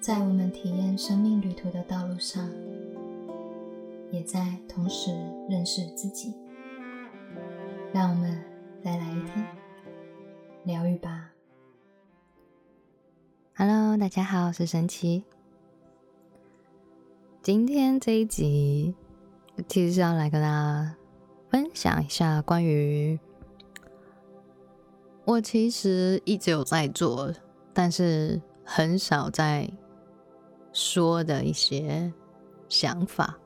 在我们体验生命旅途的道路上，也在同时认识自己。让我们再来一天疗愈吧。Hello，大家好，我是神奇。今天这一集其实是要来跟大家分享一下关于我其实一直有在做，但是很少在说的一些想法。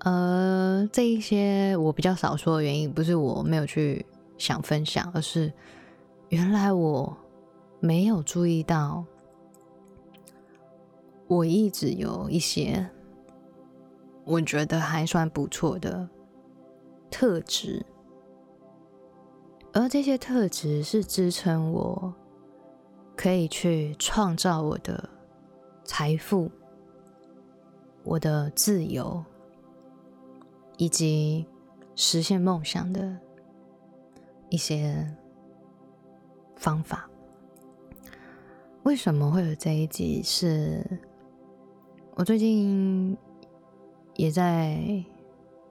呃，这一些我比较少说的原因，不是我没有去想分享，而是原来我。没有注意到，我一直有一些我觉得还算不错的特质，而这些特质是支撑我可以去创造我的财富、我的自由以及实现梦想的一些方法。为什么会有这一集？是我最近也在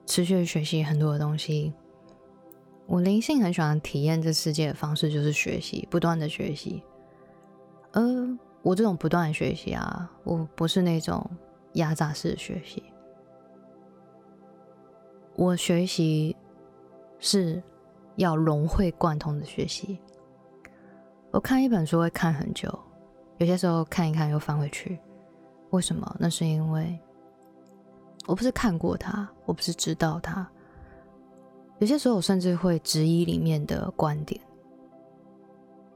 持续学习很多的东西。我灵性很喜欢体验这世界的方式，就是学习，不断的学习。而我这种不断学习啊，我不是那种压榨式学习。我学习是要融会贯通的学习。我看一本书会看很久。有些时候看一看又翻回去，为什么？那是因为我不是看过它，我不是知道它。有些时候我甚至会质疑里面的观点，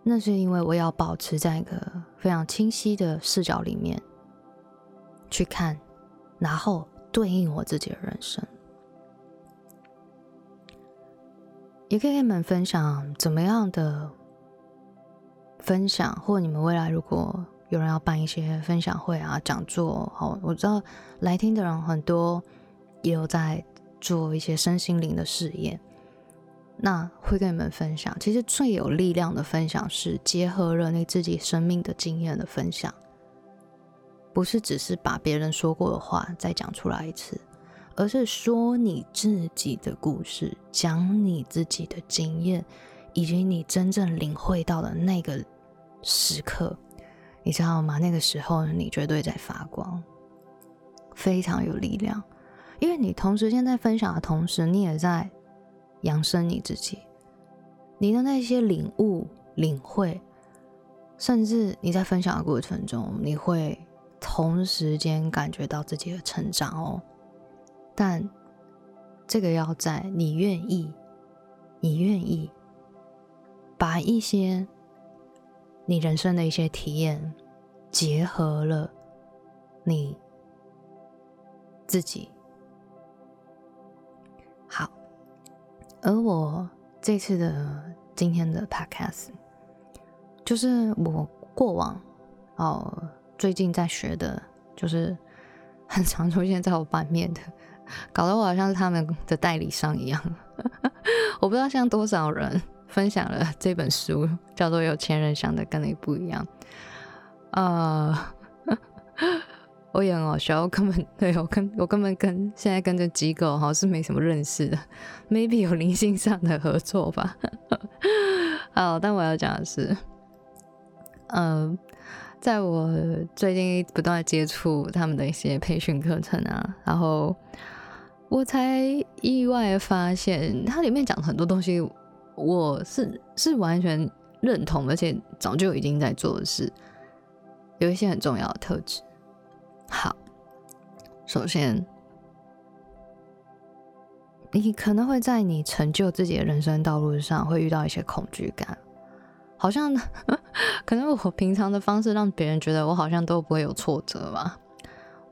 那是因为我要保持在一个非常清晰的视角里面去看，然后对应我自己的人生。也可以跟你们分享怎么样的。分享，或你们未来如果有人要办一些分享会啊、讲座，好，我知道来听的人很多，也有在做一些身心灵的试验，那会跟你们分享。其实最有力量的分享是结合了你自己生命的经验的分享，不是只是把别人说过的话再讲出来一次，而是说你自己的故事，讲你自己的经验，以及你真正领会到的那个。时刻，你知道吗？那个时候你绝对在发光，非常有力量。因为你同时间在分享的同时，你也在扬升你自己。你的那些领悟、领会，甚至你在分享的过程中，你会同时间感觉到自己的成长哦。但这个要在你愿意，你愿意把一些。你人生的一些体验，结合了你自己。而我这次的今天的 podcast，就是我过往哦最近在学的，就是 很常出现在我版面的，搞得我好像是他们的代理商一样。我不知道像多少人。分享了这本书，叫做《有钱人想的跟你不一样》。呃，我也很好笑，我根本对我跟我根本跟现在跟这机构好像是没什么认识的，maybe 有灵性上的合作吧。好，但我要讲的是，嗯，在我最近不断接触他们的一些培训课程啊，然后我才意外发现，它里面讲很多东西。我是是完全认同，而且早就已经在做的事，有一些很重要的特质。首先，你可能会在你成就自己的人生道路上会遇到一些恐惧感，好像 可能我平常的方式让别人觉得我好像都不会有挫折吧。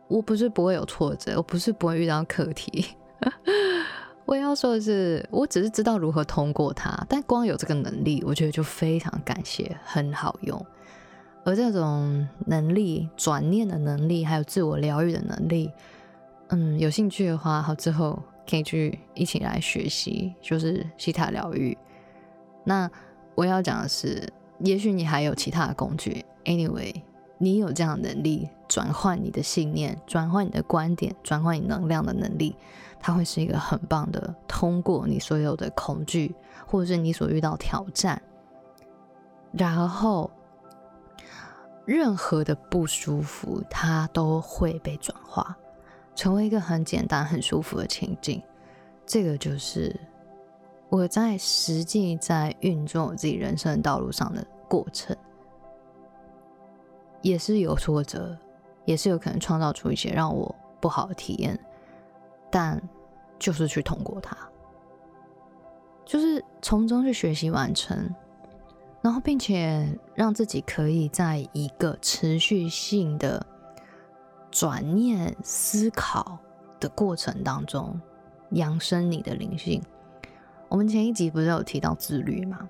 我不是不会有挫折，我不是不会遇到课题。我要说的是，我只是知道如何通过它，但光有这个能力，我觉得就非常感谢，很好用。而这种能力、转念的能力，还有自我疗愈的能力，嗯，有兴趣的话，好之后可以去一起来学习，就是西塔疗愈。那我要讲的是，也许你还有其他的工具，anyway，你有这样的能力转换你的信念、转换你的观点、转换你能量的能力，它会是一个很棒的通过你所有的恐惧，或者是你所遇到挑战，然后任何的不舒服，它都会被转化成为一个很简单、很舒服的情境。这个就是我在实际在运作我自己人生道路上的过程。也是有挫折，也是有可能创造出一些让我不好的体验，但就是去通过它，就是从中去学习完成，然后并且让自己可以在一个持续性的转念思考的过程当中，扬升你的灵性。我们前一集不是有提到自律吗？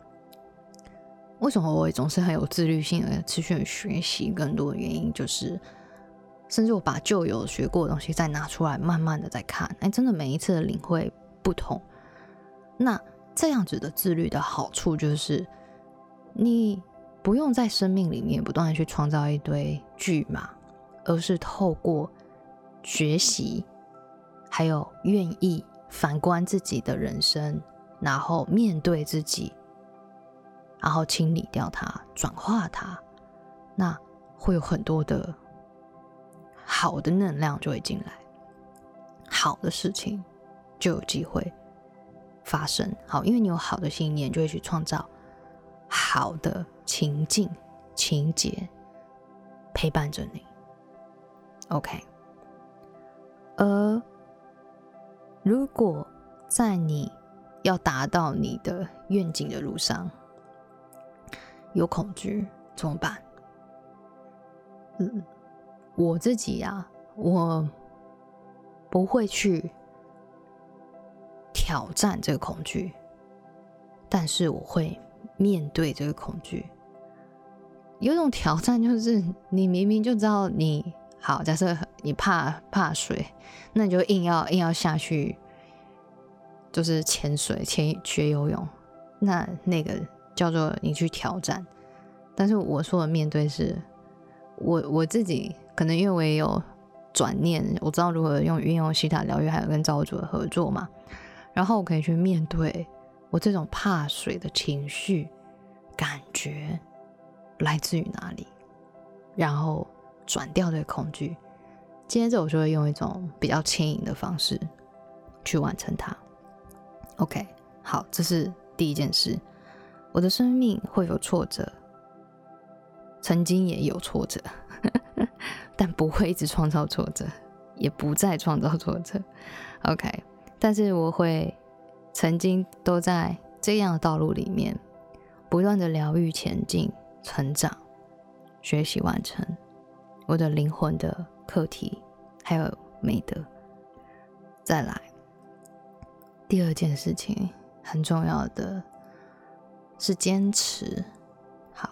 为什么我总是很有自律性而持续学习更多的原因，就是甚至我把旧有学过的东西再拿出来，慢慢的再看，哎，真的每一次的领会不同。那这样子的自律的好处就是，你不用在生命里面不断的去创造一堆剧嘛，而是透过学习，还有愿意反观自己的人生，然后面对自己。然后清理掉它，转化它，那会有很多的好的能量就会进来，好的事情就有机会发生。好，因为你有好的信念，就会去创造好的情境、情节陪伴着你。OK，而如果在你要达到你的愿景的路上，有恐惧怎么办？嗯，我自己呀，我不会去挑战这个恐惧，但是我会面对这个恐惧。有种挑战就是，你明明就知道你好，假设你怕怕水，那你就硬要硬要下去，就是潜水、潜学游泳，那那个。叫做你去挑战，但是我说的面对是，我我自己可能因为我也有转念，我知道如何用运用西塔疗愈，还有跟造物主的合作嘛，然后我可以去面对我这种怕水的情绪感觉来自于哪里，然后转掉这个恐惧，接着我就会用一种比较轻盈的方式去完成它。OK，好，这是第一件事。我的生命会有挫折，曾经也有挫折，但不会一直创造挫折，也不再创造挫折。OK，但是我会曾经都在这样的道路里面，不断的疗愈、前进、成长、学习、完成我的灵魂的课题，还有美德。再来，第二件事情很重要的。是坚持，好，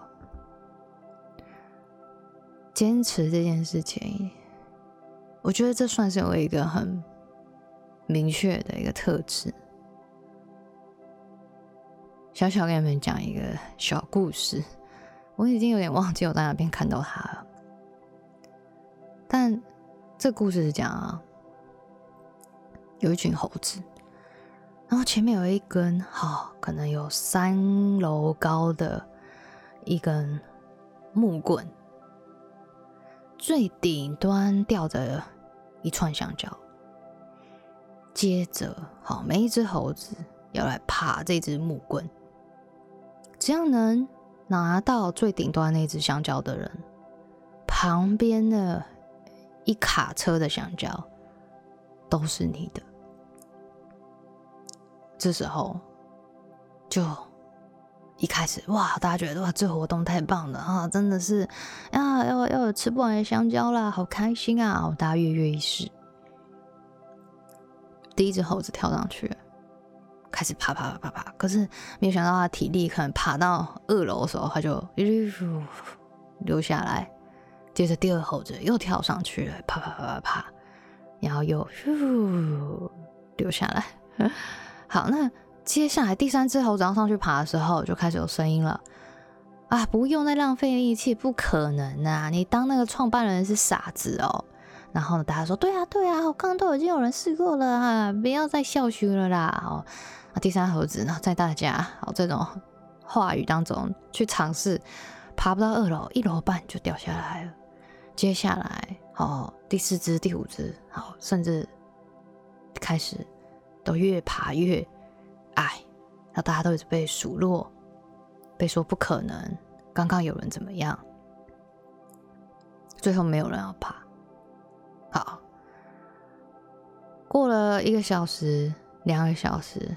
坚持这件事情，我觉得这算是我一个很明确的一个特质。小小跟你们讲一个小故事，我已经有点忘记我在哪边看到它了，但这故事是讲啊，有一群猴子。然后前面有一根，哈，可能有三楼高的一根木棍，最顶端吊着一串香蕉。接着，好，每一只猴子要来爬这只木棍，只要能拿到最顶端那只香蕉的人，旁边的一卡车的香蕉都是你的。这时候，就一开始哇，大家觉得哇，这活动太棒了啊，真的是啊，要要有吃不完的香蕉啦，好开心啊！大家跃跃欲试。第一只猴子跳上去，开始爬爬爬爬爬，可是没有想到他体力可能爬到二楼的时候，他就溜下来。接着第二猴子又跳上去了，爬爬爬爬爬，然后又溜下来。好，那接下来第三只猴子要上去爬的时候，就开始有声音了。啊，不用再浪费力气，不可能啊！你当那个创办人是傻子哦。然后大家说，对啊，对啊，我刚刚都已经有人试过了啊，不要再笑虚了啦。哦，那第三猴子呢，在大家好这种话语当中去尝试，爬不到二楼，一楼半就掉下来了。接下来，哦，第四只、第五只，好，甚至开始都越爬越矮，那大家都一直被数落。被说不可能，刚刚有人怎么样？最后没有人要爬。好，过了一个小时、两个小时，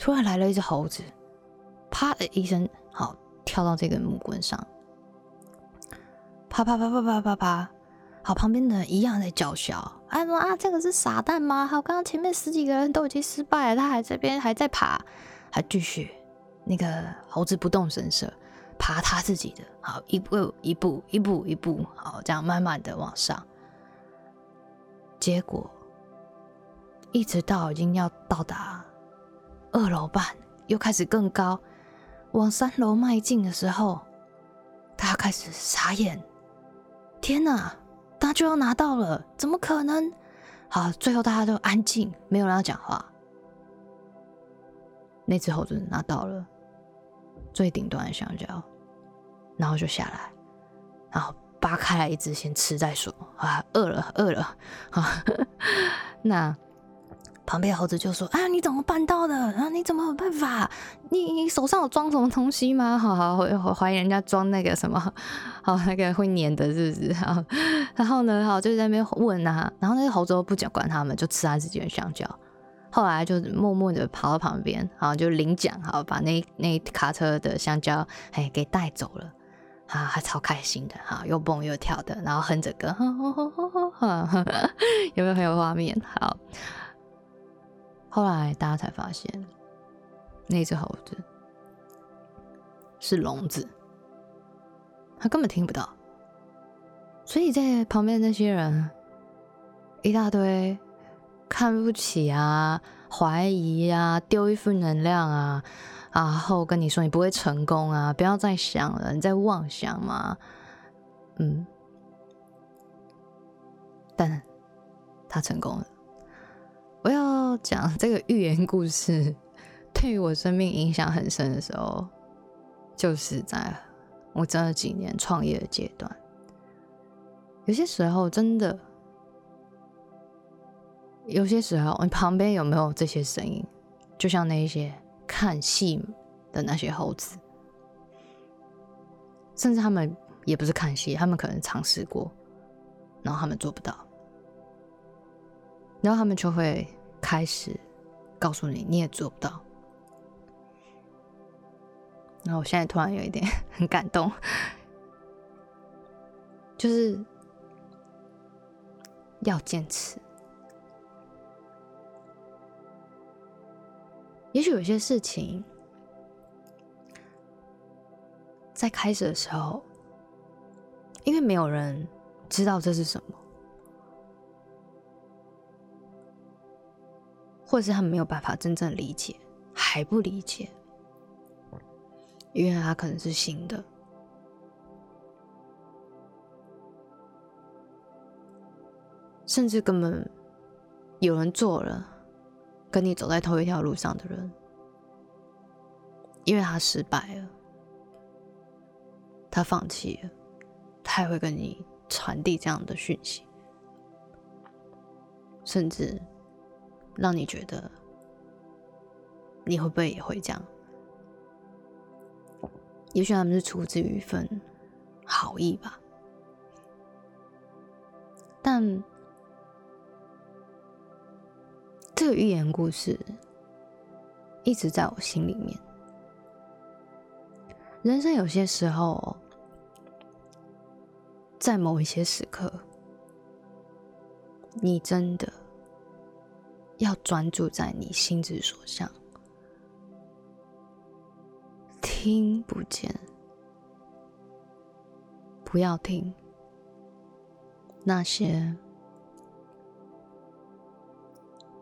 突然来了一只猴子，啪的一声，好跳到这根木棍上，啪啪啪啪啪啪啪，好旁边的人一样在叫嚣，哎说啊，这个是傻蛋吗？好，刚刚前面十几个人都已经失败了，他还这边还在爬，还继续。那个猴子不动声色，爬他自己的，好一步一步一步一步，好这样慢慢的往上。结果一直到已经要到达二楼半，又开始更高，往三楼迈进的时候，他开始傻眼。天哪，他就要拿到了，怎么可能？好，最后大家都安静，没有人要讲话。那只猴子拿到了最顶端的香蕉，然后就下来，然后扒开来一只先吃再说啊，饿了饿了啊。那旁边猴子就说：“啊，你怎么办到的？啊，你怎么有办法？你你手上有装什么东西吗？好好怀怀疑人家装那个什么，好那个会粘的，是不是？好，然后呢，好就在那边问啊，然后那个猴子不讲管他们，就吃他自己的香蕉。”后来就默默的跑到旁边，好就领奖，好把那那卡车的香蕉哎给带走了，啊，还超开心的，哈，又蹦又跳的，然后哼着歌，有没有很有画面？好，后来大家才发现，那只猴子是聋子，他根本听不到，所以在旁边那些人一大堆。看不起啊，怀疑啊，丢一份能量啊，然后跟你说你不会成功啊，不要再想了，你在妄想嘛？嗯，但他成功了。我要讲这个寓言故事，对于我生命影响很深的时候，就是在我这几年创业的阶段，有些时候真的。有些时候，你旁边有没有这些声音？就像那些看戏的那些猴子，甚至他们也不是看戏，他们可能尝试过，然后他们做不到，然后他们就会开始告诉你，你也做不到。然后我现在突然有一点 很感动，就是要坚持。也许有些事情，在开始的时候，因为没有人知道这是什么，或是他们没有办法真正理解，还不理解，因为他可能是新的，甚至根本有人做了。跟你走在同一条路上的人，因为他失败了，他放弃了，他也会跟你传递这样的讯息，甚至让你觉得你会不会也会这样？也许他们是出自于一份好意吧，但。这个寓言故事一直在我心里面。人生有些时候，在某一些时刻，你真的要专注在你心之所向，听不见，不要听那些。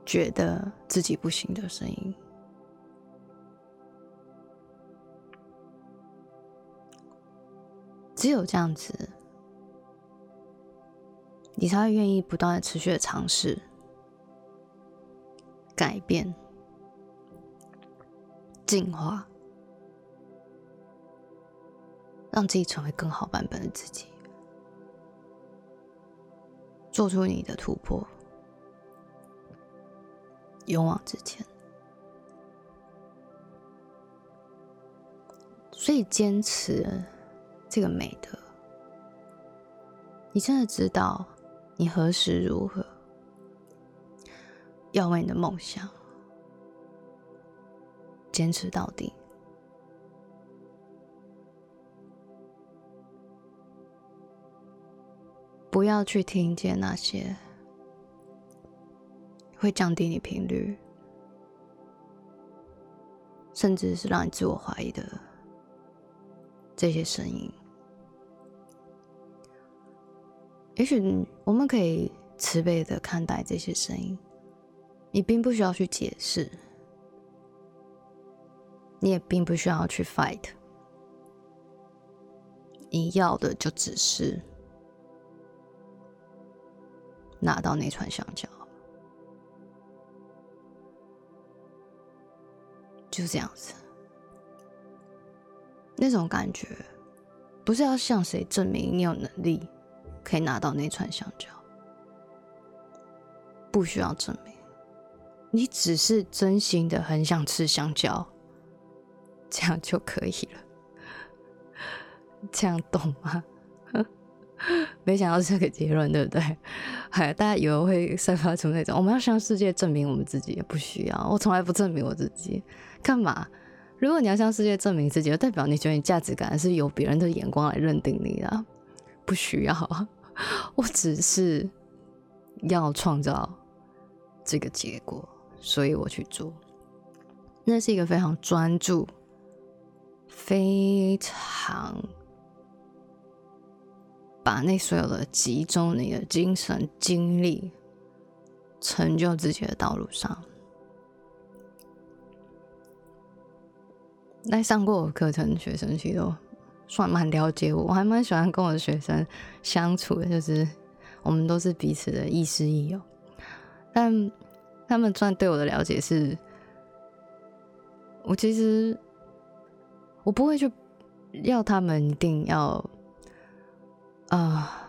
觉得自己不行的声音，只有这样子，你才会愿意不断的持续的尝试、改变、进化，让自己成为更好版本的自己，做出你的突破，勇往直前。所以坚持这个美德，你真的知道你何时如何。要为你的梦想坚持到底，不要去听见那些会降低你频率，甚至是让你自我怀疑的。这些声音，也许我们可以慈悲的看待这些声音。你并不需要去解释，你也并不需要去 fight。你要的就只是拿到那串香蕉，就这样子。那种感觉，不是要向谁证明你有能力可以拿到那串香蕉，不需要证明，你只是真心的很想吃香蕉，这样就可以了。这样懂吗？没想到这个结论，对不对？还大家以为会散发出那种我们要向世界证明我们自己，也不需要，我从来不证明我自己，干嘛？如果你要向世界证明自己，就代表你觉得你价值感是由别人的眼光来认定你的，不需要。我只是要创造这个结果，所以我去做。那是一个非常专注、非常把那所有的集中你的精神精力，成就自己的道路上。来上过我课程学生其实都算蛮了解我，我还蛮喜欢跟我的学生相处的，就是我们都是彼此的亦师亦友。但他们算对我的了解是，我其实我不会去要他们一定要啊，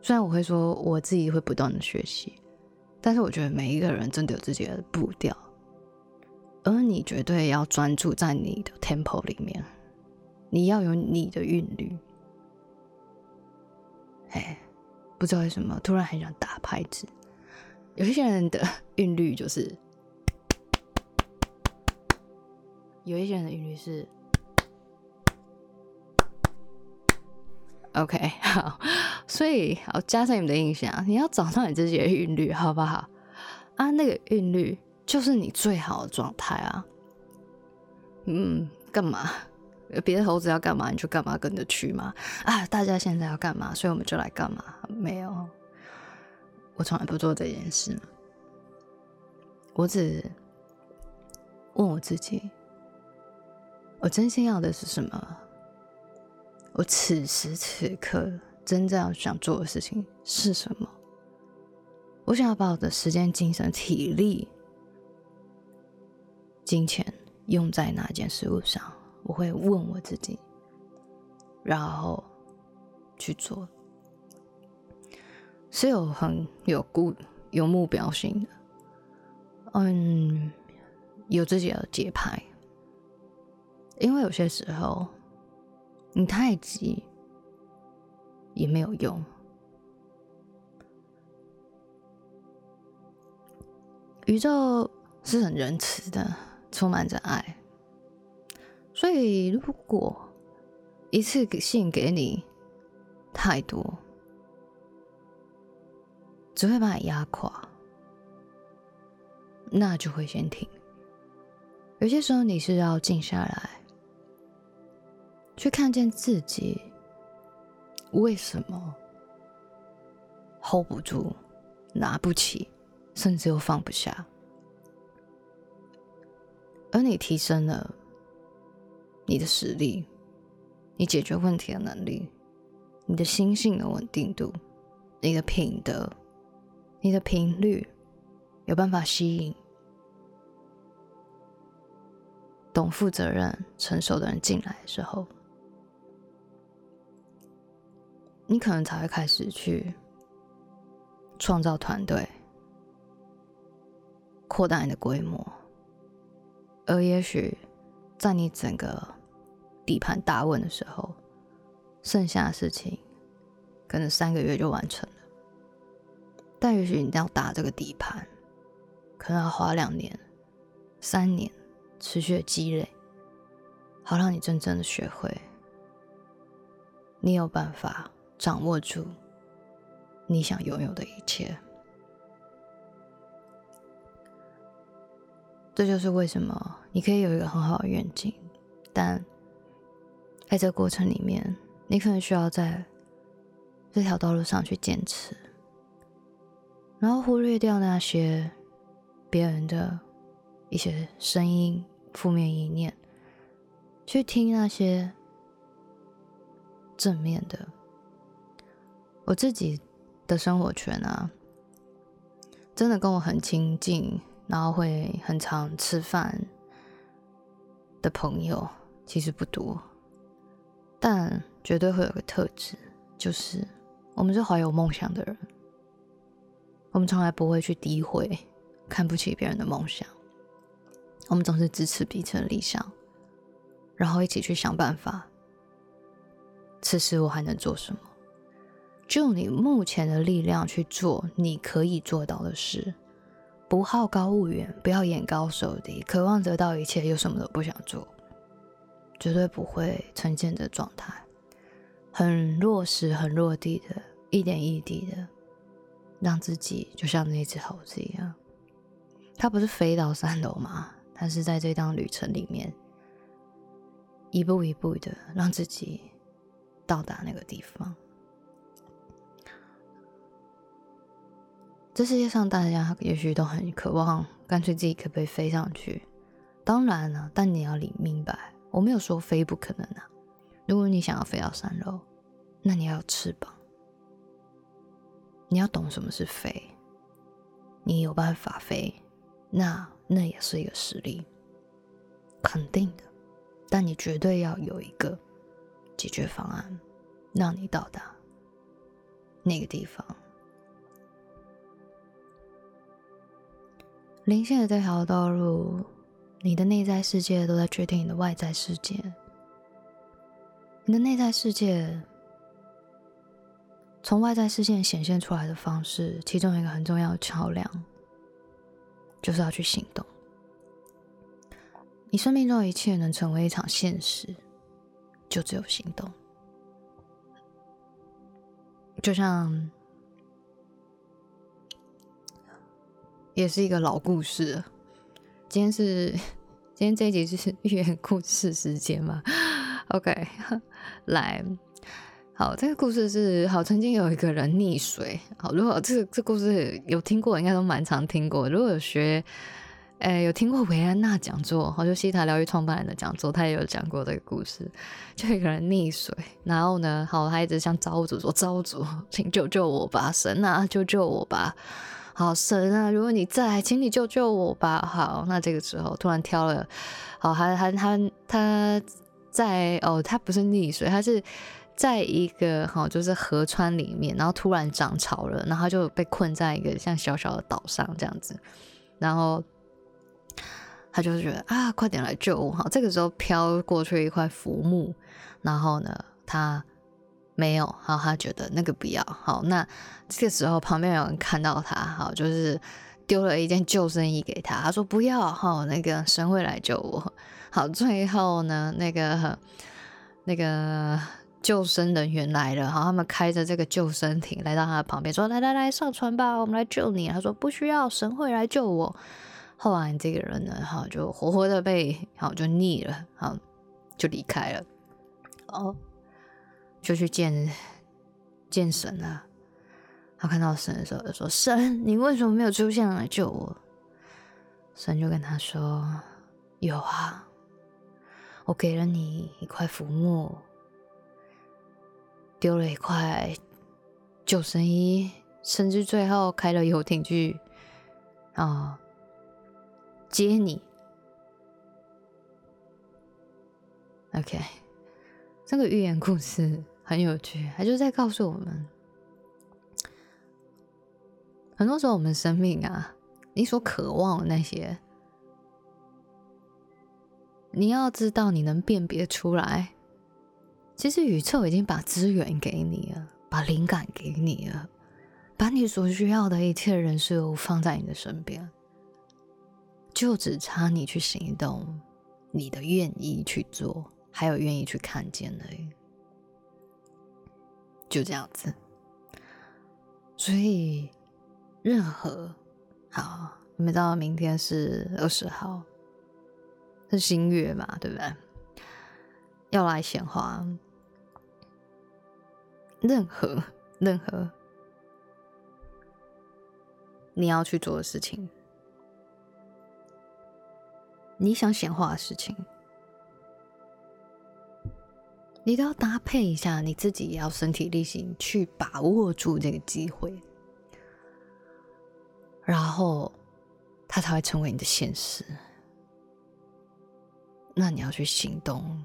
虽然我会说我自己会不断的学习，但是我觉得每一个人真的有自己的步调。而你绝对要专注在你的 tempo 里面，你要有你的韵律。哎，不知道为什么突然很想打拍子。有一些人的韵律就是，有一些人的韵律是。OK，好，所以好加上你们的印象，你要找到你自己的韵律，好不好？啊，那个韵律。就是你最好的状态啊！嗯，干嘛？别的猴子要干嘛你就干嘛，跟着去嘛！啊，大家现在要干嘛，所以我们就来干嘛？没有，我从来不做这件事。我只问我自己：我真心要的是什么？我此时此刻真正想做的事情是什么？我想要把我的时间、精神、体力。金钱用在哪件事物上？我会问我自己，然后去做，是有很有固有目标性的，嗯，有自己的节拍。因为有些时候你太急也没有用，宇宙是很仁慈的。充满着爱，所以如果一次性给你太多，只会把你压垮，那就会先停。有些时候你是要静下来，去看见自己为什么 hold 不住、拿不起，甚至又放不下。而你提升了你的实力，你解决问题的能力，你的心性的稳定度，你的品德，你的频率，有办法吸引懂负责任、成熟的人进来的时候，你可能才会开始去创造团队，扩大你的规模，而也许在你整个。底盘大问的时候，剩下的事情可能三个月就完成了。但也许你要打这个底盘，可能要花两年、三年持续的积累，好让你真正的学会，你有办法掌握住你想拥有的一切。这就是为什么你可以有一个很好的愿景，但。在这个过程里面，你可能需要在这条道路上去坚持，然后忽略掉那些别人的一些声音、负面意念，去听那些正面的。我自己的生活圈啊，真的跟我很亲近，然后会很常吃饭的朋友，其实不多。但绝对会有个特质，就是我们是怀有梦想的人。我们从来不会去诋毁、看不起别人的梦想。我们总是支持彼此的理想，然后一起去想办法。此时我还能做什么？就你目前的力量去做你可以做到的事，不好高骛远，不要眼高手低，渴望得到一切又什么都不想做。绝对不会呈现的状态，很落实、很落地的，一点一滴的，让自己就像那只猴子一样。它不是飞到三楼吗？它是在这趟旅程里面，一步一步的让自己到达那个地方。这世界上，大家也许都很渴望，干脆自己可不可以飞上去？当然了，但你要理明白。我没有说飞不可能啊！如果你想要飞到三楼，那你要有翅膀，你要懂什么是飞，你有办法飞，那那也是一个实力，肯定的。但你绝对要有一个解决方案，让你到达那个地方。零线的这条道路。你的内在世界都在决定你的外在世界。你的内在世界从外在世界显现出来的方式，其中一个很重要的桥梁，就是要去行动。你生命中的一切能成为一场现实，就只有行动。就像，也是一个老故事。今天是今天这一集是 寓言故事时间嘛？OK，来，好，这个故事是好，曾经有一个人溺水。好，如果这这故事有听过，应该都蛮常听过。如果有学，诶，有听过维安娜讲座，好，就西塔疗愈创办人的讲座，他也有讲过这个故事。就一个人溺水，然后呢，好，他一直向造物主说：“造物主，请救救我吧，神啊，救救我吧。”好神啊！如果你在，请你救救我吧。好，那这个时候突然挑了，好，他他他他在哦，他不是溺水，他是在一个好就是河川里面，然后突然涨潮了，然后就被困在一个像小小的岛上这样子，然后他就是觉得啊，快点来救我！好，这个时候飘过去一块浮木，然后呢，他。没有，好，他觉得那个不要，好，那这个时候旁边有人看到他，好，就是丢了一件救生衣给他，他说不要，好，那个神会来救我，好，最后呢，那个那个救生人员来了，好，他们开着这个救生艇来到他的旁边，说来来来，上船吧，我们来救你。他说不需要，神会来救我。后来这个人呢，哈，就活活的被好就腻了，好，就离开了，哦。就去见见神了。他看到神的时候，就说：“神，你为什么没有出现来救我？”神就跟他说：“有啊，我给了你一块浮木，丢了一块救生衣，甚至最后开了游艇去啊接你。OK，这个寓言故事很有趣，它就在告诉我们，很多时候我们生命啊，你所渴望的那些。你要知道，你能辨别出来，其实宇宙已经把资源给你了，把灵感给你了，把你所需要的一切人事物放在你的身边，就只差你去行动，你的愿意去做，还有愿意去看见而已，就这样子。所以，任何好，你们知道明天是二十号。是新月嘛，对不对？要来显化，任何任何。你要去做的事情，你想显化的事情，你都要搭配一下，你自己也要身体力行去把握住这个机会，然后它才会成为你的现实。那你要去行动，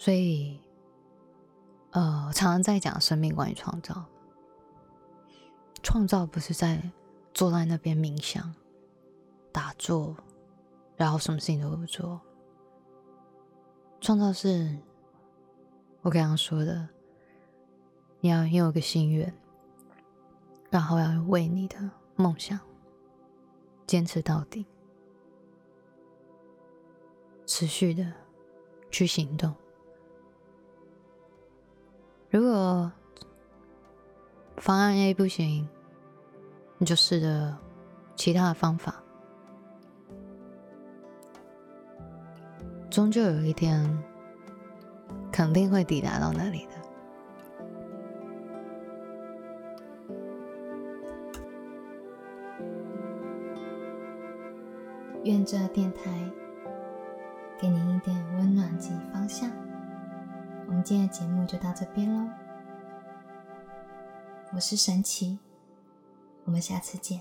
所以，呃，常常在讲生命关于创造。创造不是在坐在那边冥想、打坐，然后什么事情都不做。创造是我刚刚说的，你要拥有个心愿，然后要为你的梦想坚持到底。持续的去行动。如果方案 A 不行，你就试着其他的方法。终究有一天，肯定会抵达到那里的。愿这电台。给您一点温暖及方向。我们今天的节目就到这边喽。我是神奇，我们下次见。